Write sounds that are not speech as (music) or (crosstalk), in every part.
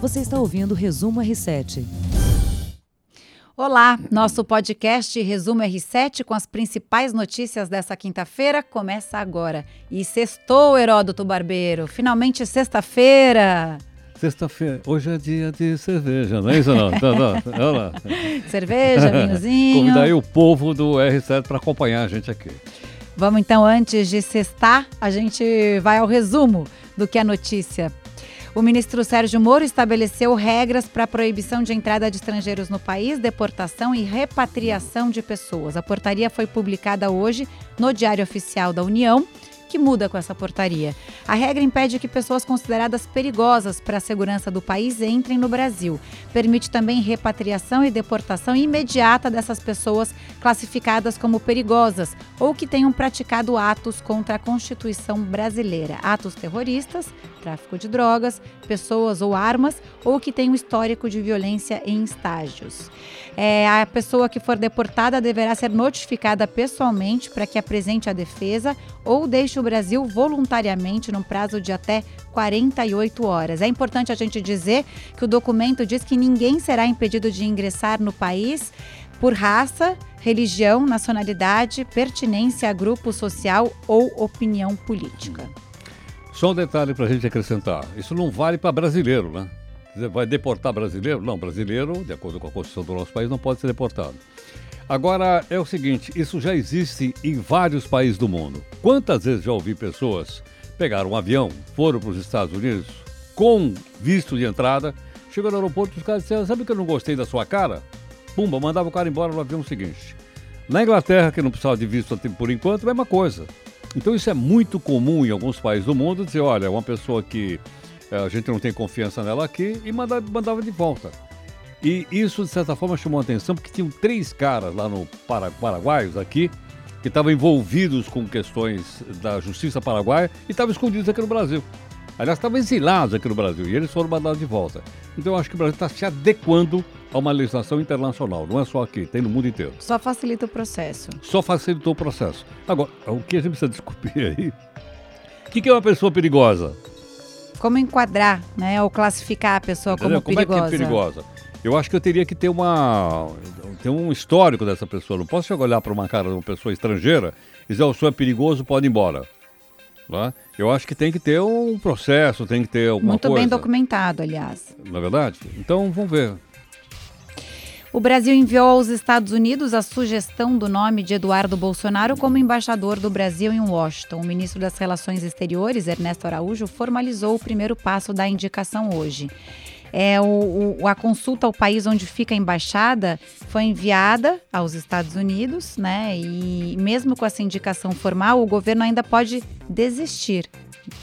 Você está ouvindo o Resumo R7. Olá, nosso podcast Resumo R7 com as principais notícias dessa quinta-feira começa agora. E sextou, Heródoto Barbeiro. Finalmente sexta-feira. Sexta-feira, hoje é dia de cerveja, não é isso não? não, não, não, não. Cerveja, vinhozinho. Convidar aí o povo do R7 para acompanhar a gente aqui. Vamos então, antes de sextar, a gente vai ao resumo do que é notícia o ministro Sérgio Moro estabeleceu regras para a proibição de entrada de estrangeiros no país, deportação e repatriação de pessoas. A portaria foi publicada hoje no Diário Oficial da União que muda com essa portaria? A regra impede que pessoas consideradas perigosas para a segurança do país entrem no Brasil. Permite também repatriação e deportação imediata dessas pessoas classificadas como perigosas ou que tenham praticado atos contra a Constituição brasileira, atos terroristas, tráfico de drogas, pessoas ou armas, ou que tenham histórico de violência em estágios. É, a pessoa que for deportada deverá ser notificada pessoalmente para que apresente a defesa ou deixe o Brasil voluntariamente num prazo de até 48 horas. É importante a gente dizer que o documento diz que ninguém será impedido de ingressar no país por raça, religião, nacionalidade, pertinência a grupo social ou opinião política. Só um detalhe para a gente acrescentar: isso não vale para brasileiro, né? Vai deportar brasileiro? Não, brasileiro, de acordo com a Constituição do nosso país, não pode ser deportado. Agora, é o seguinte: isso já existe em vários países do mundo. Quantas vezes já ouvi pessoas pegaram um avião, foram para os Estados Unidos com visto de entrada, chegou no aeroporto e os caras disseram: Sabe que eu não gostei da sua cara? Pumba, mandava o cara embora no avião seguinte. Na Inglaterra, que não precisava de visto por enquanto, mesma coisa. Então, isso é muito comum em alguns países do mundo dizer: olha, uma pessoa que é, a gente não tem confiança nela aqui, e mandava, mandava de volta. E isso, de certa forma, chamou a atenção, porque tinham três caras lá no Paraguaios, aqui, que estavam envolvidos com questões da justiça paraguaia e estavam escondidos aqui no Brasil. Aliás, estavam exilados aqui no Brasil e eles foram mandados de volta. Então, eu acho que o Brasil está se adequando a uma legislação internacional, não é só aqui, tem no mundo inteiro. Só facilita o processo. Só facilitou o processo. Agora, o que a gente precisa descobrir aí? O que é uma pessoa perigosa? Como enquadrar, né? Ou classificar a pessoa como, como perigosa. Como é que é perigosa? Eu acho que eu teria que ter uma ter um histórico dessa pessoa. Não posso chegar olhar para uma cara de uma pessoa estrangeira e dizer, o senhor é perigoso, pode ir embora. Lá? Eu acho que tem que ter um processo, tem que ter alguma Muito coisa. Muito bem documentado, aliás. Na é verdade? Então, vamos ver. O Brasil enviou aos Estados Unidos a sugestão do nome de Eduardo Bolsonaro como embaixador do Brasil em Washington. O ministro das Relações Exteriores, Ernesto Araújo, formalizou o primeiro passo da indicação hoje. É, o, o, a consulta ao país onde fica a embaixada foi enviada aos Estados Unidos, né? E mesmo com essa indicação formal, o governo ainda pode desistir.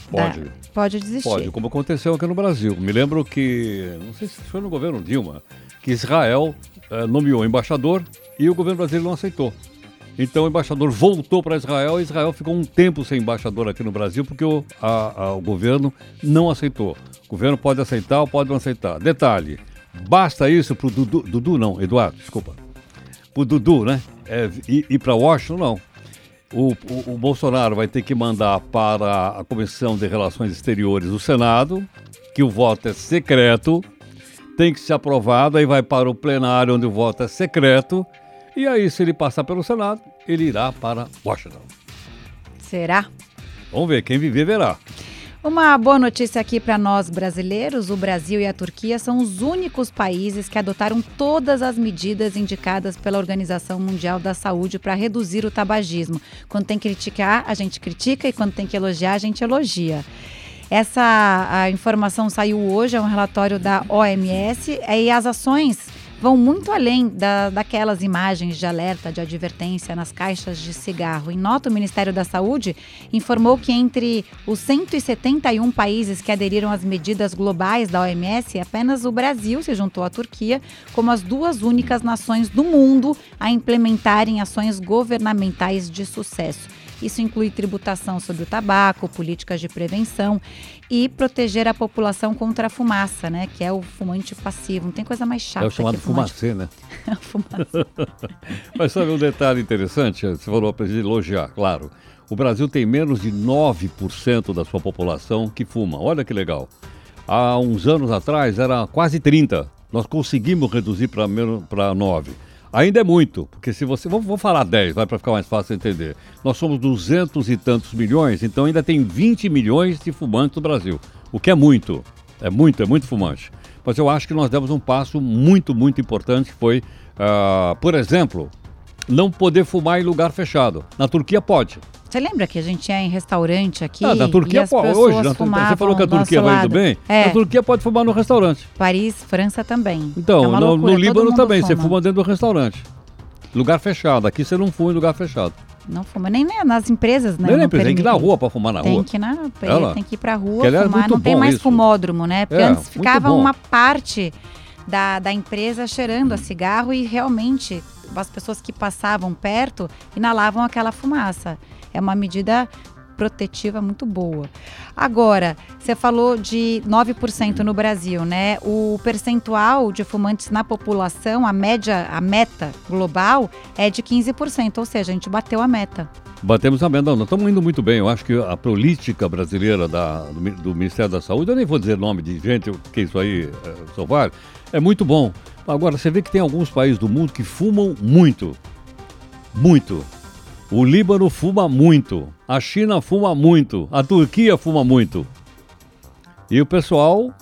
Pode. Da, pode desistir. Pode, como aconteceu aqui no Brasil. Me lembro que, não sei se foi no governo Dilma, que Israel eh, nomeou embaixador e o governo brasileiro não aceitou. Então o embaixador voltou para Israel e Israel ficou um tempo sem embaixador aqui no Brasil porque o, a, a, o governo não aceitou. O governo pode aceitar ou pode não aceitar. Detalhe, basta isso para o Dudu, Dudu, não, Eduardo, desculpa. Para o Dudu, né? É, ir para Washington, não. O, o, o, Bolsonaro vai ter que mandar para a Comissão de Relações Exteriores do Senado, que o voto é secreto, tem que ser aprovado, aí vai para o plenário onde o voto é secreto, e aí se ele passar pelo Senado, ele irá para Washington. Será? Vamos ver, quem viver verá. Uma boa notícia aqui para nós brasileiros: o Brasil e a Turquia são os únicos países que adotaram todas as medidas indicadas pela Organização Mundial da Saúde para reduzir o tabagismo. Quando tem que criticar, a gente critica e quando tem que elogiar, a gente elogia. Essa a informação saiu hoje, é um relatório da OMS, e as ações vão muito além da, daquelas imagens de alerta, de advertência nas caixas de cigarro. Em nota, o Ministério da Saúde informou que entre os 171 países que aderiram às medidas globais da OMS, apenas o Brasil se juntou à Turquia como as duas únicas nações do mundo a implementarem ações governamentais de sucesso. Isso inclui tributação sobre o tabaco, políticas de prevenção e proteger a população contra a fumaça, né? Que é o fumante passivo. Não tem coisa mais chata. É o chamado fumacê, né? (laughs) fumacê. (laughs) Mas sabe um detalhe interessante? Você falou para elogiar, claro. O Brasil tem menos de 9% da sua população que fuma. Olha que legal. há uns anos atrás era quase 30. Nós conseguimos reduzir para 9. Ainda é muito, porque se você. Vou, vou falar 10, vai para ficar mais fácil entender. Nós somos 200 e tantos milhões, então ainda tem 20 milhões de fumantes no Brasil. O que é muito. É muito, é muito fumante. Mas eu acho que nós demos um passo muito, muito importante, que foi, uh, por exemplo, não poder fumar em lugar fechado. Na Turquia pode. Você lembra que a gente ia em restaurante aqui? Ah, na Turquia pode. Hoje, na, você falou que a Turquia vai indo bem? É. Na Turquia pode fumar no restaurante. Paris, França também. Então, é no, no Líbano também, fuma. você fuma dentro do restaurante. Lugar fechado. Aqui você não fuma em lugar fechado. Não fuma, nem nas empresas, né? Nem na empresa, tem que ir na rua para fumar na tem rua. Que na, Ela, tem que ir pra rua que, fumar, não tem mais isso. fumódromo, né? Porque é, antes ficava uma parte da, da empresa cheirando a cigarro e realmente as pessoas que passavam perto inalavam aquela fumaça. É uma medida protetiva muito boa. Agora, você falou de 9% no Brasil, né? O percentual de fumantes na população, a média, a meta global é de 15%, ou seja, a gente bateu a meta. Batemos a meta, não, estamos indo muito bem. Eu acho que a política brasileira da, do, do, Ministério da Saúde, eu nem vou dizer nome de gente, que isso aí é, é muito bom. Agora, você vê que tem alguns países do mundo que fumam muito. Muito. O Líbano fuma muito, a China fuma muito, a Turquia fuma muito. E o pessoal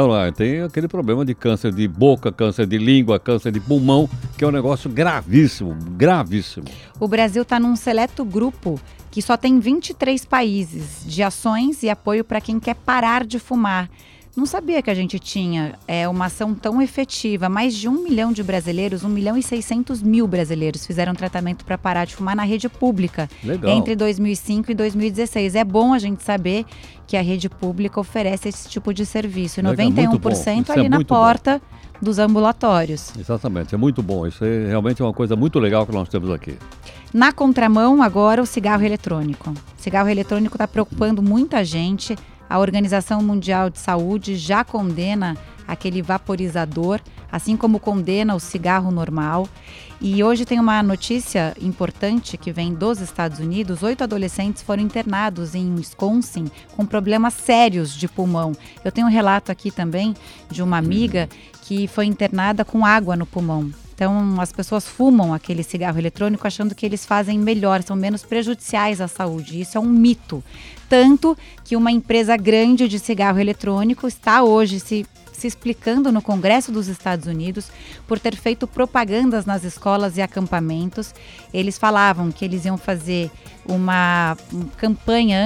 lá, tem aquele problema de câncer de boca, câncer de língua, câncer de pulmão, que é um negócio gravíssimo, gravíssimo. O Brasil está num seleto grupo que só tem 23 países de ações e apoio para quem quer parar de fumar. Não sabia que a gente tinha é, uma ação tão efetiva. Mais de um milhão de brasileiros, um milhão e seiscentos mil brasileiros fizeram tratamento para parar de fumar na rede pública Legal. entre 2005 e 2016. É bom a gente saber que a rede pública oferece esse tipo de serviço. Legal, 91% ali é na porta bom. dos ambulatórios. Exatamente, é muito bom. Isso é realmente uma coisa muito legal que nós temos aqui. Na contramão, agora, o cigarro eletrônico. O cigarro eletrônico está preocupando muita gente. A Organização Mundial de Saúde já condena aquele vaporizador, assim como condena o cigarro normal. E hoje tem uma notícia importante que vem dos Estados Unidos: oito adolescentes foram internados em Wisconsin com problemas sérios de pulmão. Eu tenho um relato aqui também de uma amiga que foi internada com água no pulmão. Então, as pessoas fumam aquele cigarro eletrônico achando que eles fazem melhor, são menos prejudiciais à saúde. Isso é um mito. Tanto que uma empresa grande de cigarro eletrônico está hoje se se explicando no Congresso dos Estados Unidos por ter feito propagandas nas escolas e acampamentos. Eles falavam que eles iam fazer uma campanha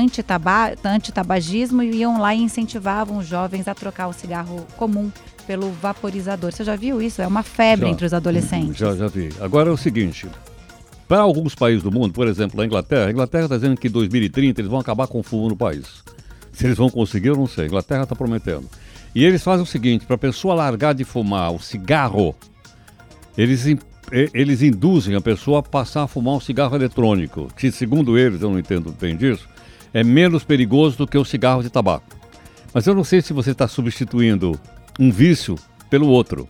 anti-tabagismo e iam lá e incentivavam os jovens a trocar o cigarro comum pelo vaporizador. Você já viu isso? É uma febre já, entre os adolescentes. Já, já vi. Agora é o seguinte. Para alguns países do mundo, por exemplo, a Inglaterra, a Inglaterra está dizendo que em 2030 eles vão acabar com o fumo no país. Se eles vão conseguir, eu não sei. A Inglaterra está prometendo. E eles fazem o seguinte: para a pessoa largar de fumar o cigarro, eles, eles induzem a pessoa a passar a fumar um cigarro eletrônico, que, segundo eles, eu não entendo bem disso, é menos perigoso do que o cigarro de tabaco. Mas eu não sei se você está substituindo um vício pelo outro.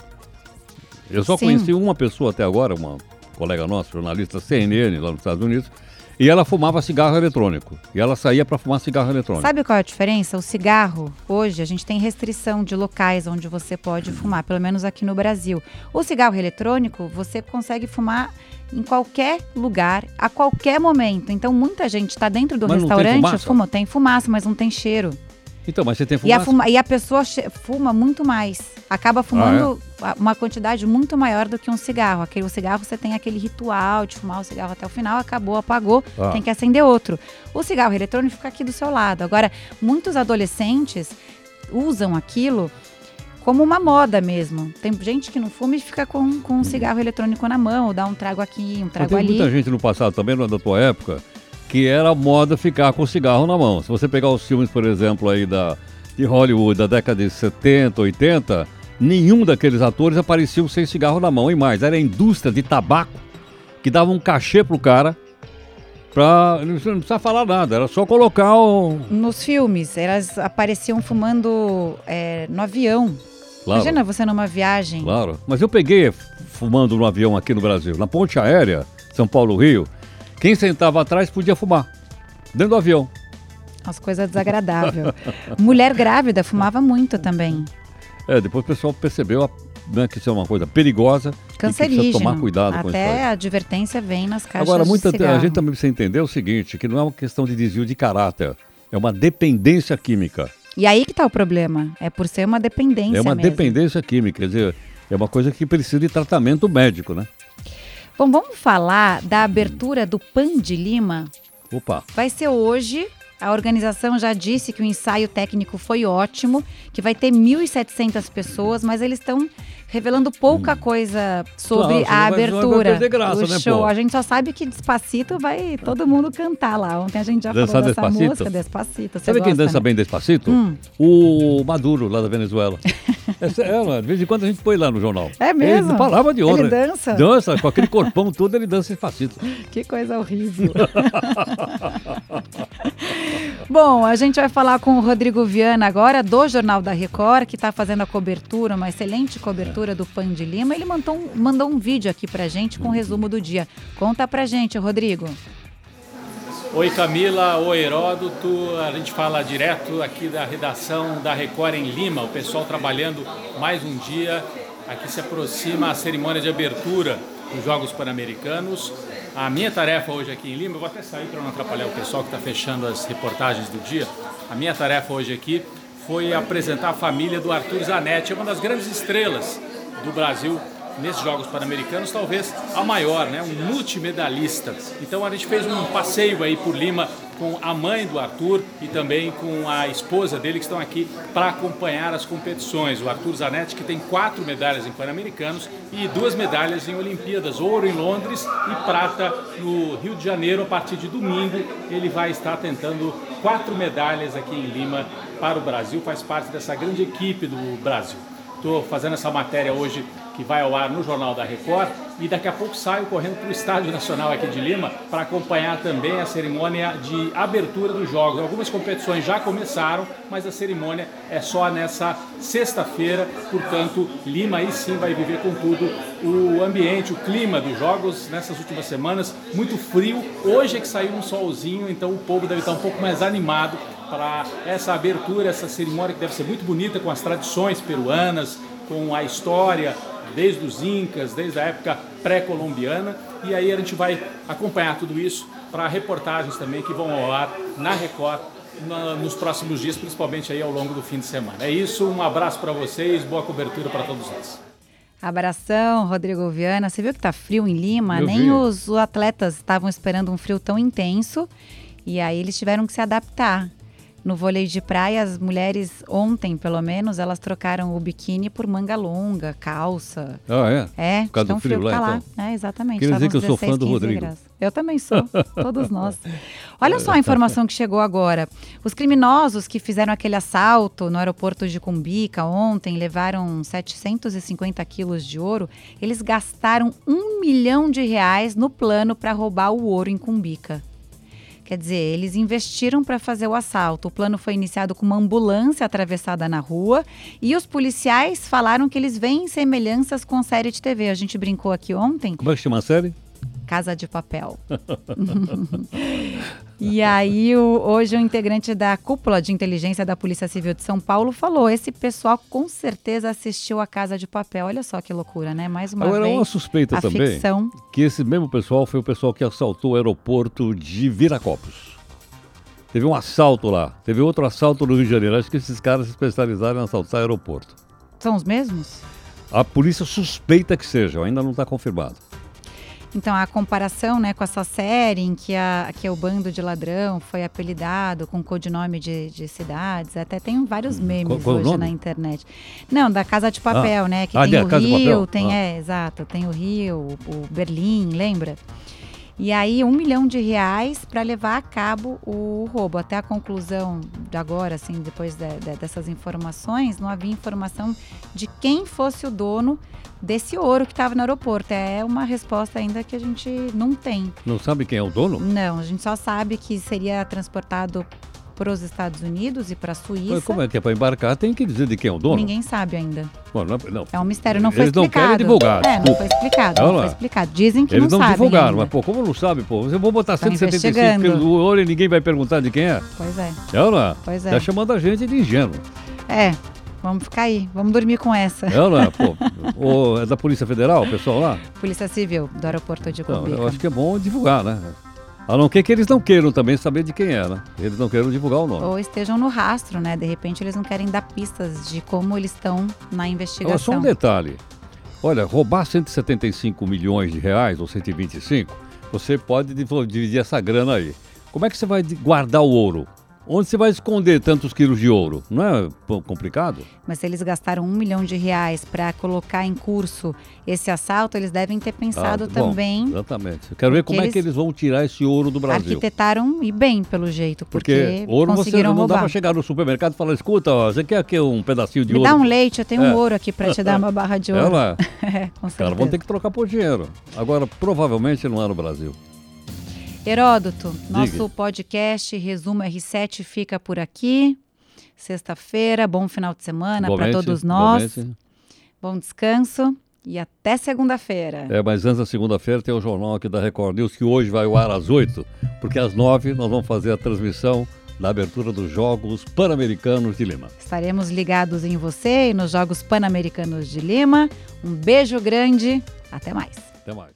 Eu só Sim. conheci uma pessoa até agora, uma colega nossa, jornalista CNN lá nos Estados Unidos, e ela fumava cigarro eletrônico. E ela saía para fumar cigarro eletrônico. Sabe qual é a diferença? O cigarro, hoje, a gente tem restrição de locais onde você pode fumar, pelo menos aqui no Brasil. O cigarro eletrônico, você consegue fumar em qualquer lugar, a qualquer momento. Então, muita gente está dentro do mas restaurante, tem fuma, tem fumaça, mas não tem cheiro. Então, mas você tem fumaça? E a, fuma, e a pessoa fuma muito mais. Acaba fumando ah, é? uma quantidade muito maior do que um cigarro. Aquele o cigarro você tem aquele ritual de fumar o cigarro até o final, acabou, apagou, ah. tem que acender outro. O cigarro eletrônico fica aqui do seu lado. Agora, muitos adolescentes usam aquilo como uma moda mesmo. Tem gente que não fuma e fica com, com um cigarro eletrônico na mão, ou dá um trago aqui, um trago ali. Tem muita gente no passado também, da tua época, que era moda ficar com o cigarro na mão. Se você pegar os filmes, por exemplo, aí da, de Hollywood da década de 70, 80, nenhum daqueles atores apareciam sem cigarro na mão. E mais, era a indústria de tabaco que dava um cachê pro cara pra. Não precisa falar nada, era só colocar o. Nos filmes, elas apareciam fumando é, no avião. Claro. Imagina você numa viagem. Claro. Mas eu peguei fumando no avião aqui no Brasil, na ponte aérea, São Paulo-Rio. Quem sentava atrás podia fumar, dentro do avião. As coisas desagradáveis. Mulher grávida fumava muito também. É, depois o pessoal percebeu a, né, que isso é uma coisa perigosa. Cancerígeno. E que tomar cuidado Até com isso. Até a advertência vem nas caixas Agora, muita, de cigarro. a gente também precisa entender o seguinte, que não é uma questão de desvio de caráter, é uma dependência química. E aí que está o problema, é por ser uma dependência É uma mesmo. dependência química, quer dizer, é uma coisa que precisa de tratamento médico, né? Bom, vamos falar da abertura do Pan de Lima. Opa. Vai ser hoje. A organização já disse que o ensaio técnico foi ótimo, que vai ter 1.700 pessoas, mas eles estão revelando pouca coisa sobre Claro, a senão vai- vai abertura graça, do né, show. pô? A gente só sabe que Despacito vai todo mundo cantar lá. Ontem a gente já Dançar falou dessa Despacito? música, Despacito. Você Sabe quem gosta, dança né? bem despacito? Hum. O Maduro, lá da Venezuela. (laughs) Essa, ela, de vez em quando a gente põe lá no jornal. É mesmo? Ele, palavra de honra. Ele dança? Dança, com aquele corpão todo, ele dança despacito. (laughs) Que coisa horrível. (laughs) Bom, a gente vai falar com o Rodrigo Viana agora, do Jornal da Record, que está fazendo a cobertura, uma excelente cobertura do Pan de Lima. Ele mandou um, mandou um vídeo aqui pra gente com o resumo do dia. Conta pra gente, Rodrigo. Oi Camila, oi Heródoto, a gente fala direto aqui da redação da Record em Lima, o pessoal trabalhando mais um dia. Aqui se aproxima a cerimônia de abertura dos Jogos Pan-Americanos. A minha tarefa hoje aqui em Lima, eu vou até sair para não atrapalhar o pessoal que está fechando as reportagens do dia. A minha tarefa hoje aqui foi apresentar a família do Arthur Zanetti, uma das grandes estrelas do Brasil nesses Jogos Pan-Americanos, talvez a maior, né? um multimedalista. Então a gente fez um passeio aí por Lima com a mãe do Arthur e também com a esposa dele que estão aqui para acompanhar as competições. O Arthur Zanetti que tem quatro medalhas em Pan-Americanos e duas medalhas em Olimpíadas, ouro em Londres e prata no Rio de Janeiro. A partir de domingo ele vai estar tentando quatro medalhas aqui em Lima para o Brasil, faz parte dessa grande equipe do Brasil. Estou fazendo essa matéria hoje que vai ao ar no Jornal da Record e daqui a pouco saio correndo para o Estádio Nacional aqui de Lima para acompanhar também a cerimônia de abertura dos Jogos. Algumas competições já começaram, mas a cerimônia é só nessa sexta-feira, portanto, Lima aí sim vai viver com tudo o ambiente, o clima dos Jogos nessas últimas semanas, muito frio. Hoje é que saiu um solzinho, então o povo deve estar um pouco mais animado para essa abertura, essa cerimônia que deve ser muito bonita com as tradições peruanas, com a história desde os incas, desde a época pré-colombiana, e aí a gente vai acompanhar tudo isso para reportagens também que vão ao ar na Record na, nos próximos dias, principalmente aí ao longo do fim de semana. É isso, um abraço para vocês, boa cobertura para todos nós. Abração, Rodrigo Viana. Você viu que tá frio em Lima? Eu Nem vi. os atletas estavam esperando um frio tão intenso. E aí eles tiveram que se adaptar. No vôlei de praia, as mulheres, ontem pelo menos, elas trocaram o biquíni por manga longa, calça. Ah, é? É, Por causa do frio lá, tá lá. então. É, exatamente. Queria dizer que eu sou fã 16, do 15 Rodrigo. graus. Eu também sou, todos nós. (laughs) Olha só a informação que chegou agora. Os criminosos que fizeram aquele assalto no aeroporto de Cumbica ontem, levaram 750 quilos de ouro, eles gastaram um milhão de reais no plano para roubar o ouro em Cumbica. Quer dizer, eles investiram para fazer o assalto. O plano foi iniciado com uma ambulância atravessada na rua e os policiais falaram que eles veem semelhanças com série de TV. A gente brincou aqui ontem, Como é que chama a série? Casa de Papel. (laughs) e aí, o- hoje, o integrante da cúpula de inteligência da Polícia Civil de São Paulo falou: esse pessoal com certeza assistiu a Casa de Papel. Olha só que loucura, né? Mais uma Agora, vez. uma suspeita a também ficção. que esse mesmo pessoal foi o pessoal que assaltou o aeroporto de Viracopos. Teve um assalto lá, teve outro assalto no Rio de Janeiro. Acho que esses caras se especializaram em assaltar aeroporto. São os mesmos? A polícia suspeita que sejam, ainda não está confirmado. Então, a comparação né, com essa série em que, a, que o bando de ladrão foi apelidado com codinome de, de cidades, até tem vários memes Qual- qual hoje nome? na internet. Não, da Casa de Papel, né? Que Ah, tem o Rio, tem, Ah. é, exato, tem o Rio, o, o Berlim, lembra? E aí, um milhão de reais para levar a cabo o roubo. Até a conclusão de agora, assim, depois de- de- dessas informações, não havia informação de quem fosse o dono desse ouro que estava no aeroporto. É uma resposta ainda que a gente não tem. Não sabe quem é o dono? Não, a gente só sabe que seria transportado para os Estados Unidos e para a Suíça. Mas como é que é para embarcar? Tem que dizer de quem é o dono? Ninguém sabe ainda. Bom, não, não. É um mistério, não foi Eles não explicado. querem divulgar, É, não foi explicado, Não, não, não foi explicado. Dizem que Eles não, não, sabem divulgaram, ainda. mas pô, como não sabe, pô? Eu vou botar Tá 175 investigando. quilos no ouro e ninguém vai perguntar de quem é? Pois é, não é? Pois é. Tá chamando a gente de ingênuo. é. Vamos ficar aí, vamos dormir com essa. É ou não é? Pô, Ou é da Polícia Federal, o pessoal lá? Polícia Civil do aeroporto de Não, Cumbica. eu acho que é bom divulgar, né? A não ser que eles não queiram também saber de quem é, né? Eles não queiram divulgar o nome. Ou estejam no rastro, né? De repente eles não querem dar pistas de como eles estão na Agora, só investigação. um detalhe. Olha, roubar 175 milhões de reais, ou 125, você pode div- dividir essa grana aí. Como é que você vai guardar o ouro? Onde você vai esconder tantos quilos de ouro? Não é complicado? Mas se eles gastaram um milhão de reais para colocar em curso esse assalto, eles devem ter pensado Ah, bom, também. Exatamente. Eu quero ver como é que eles vão tirar esse ouro do Brasil. Arquitetaram e bem, pelo jeito, porque, Porque ouro você conseguiram não dá roubar. para chegar no supermercado e falar, escuta, ó, você quer aqui um pedacinho de Me ouro? dá um leite, eu tenho É. um ouro aqui para te dar (laughs) uma barra de ouro. Ela, (laughs) É, com os caras vão certeza. ter que trocar por dinheiro. Agora, provavelmente não é no Brasil. Heródoto, nosso Diga. podcast Resumo R7 fica por aqui. Sexta-feira, bom final de semana para todos nós. Bom descanso e até segunda-feira. É, mas antes da segunda-feira tem o jornal aqui da Record News, que hoje vai ao ar às 8, porque às 9 nós vamos fazer a transmissão da abertura dos Jogos Pan-Americanos de Lima. Estaremos ligados em você e nos Jogos Pan-Americanos de Lima. Um beijo grande, até mais. Até mais.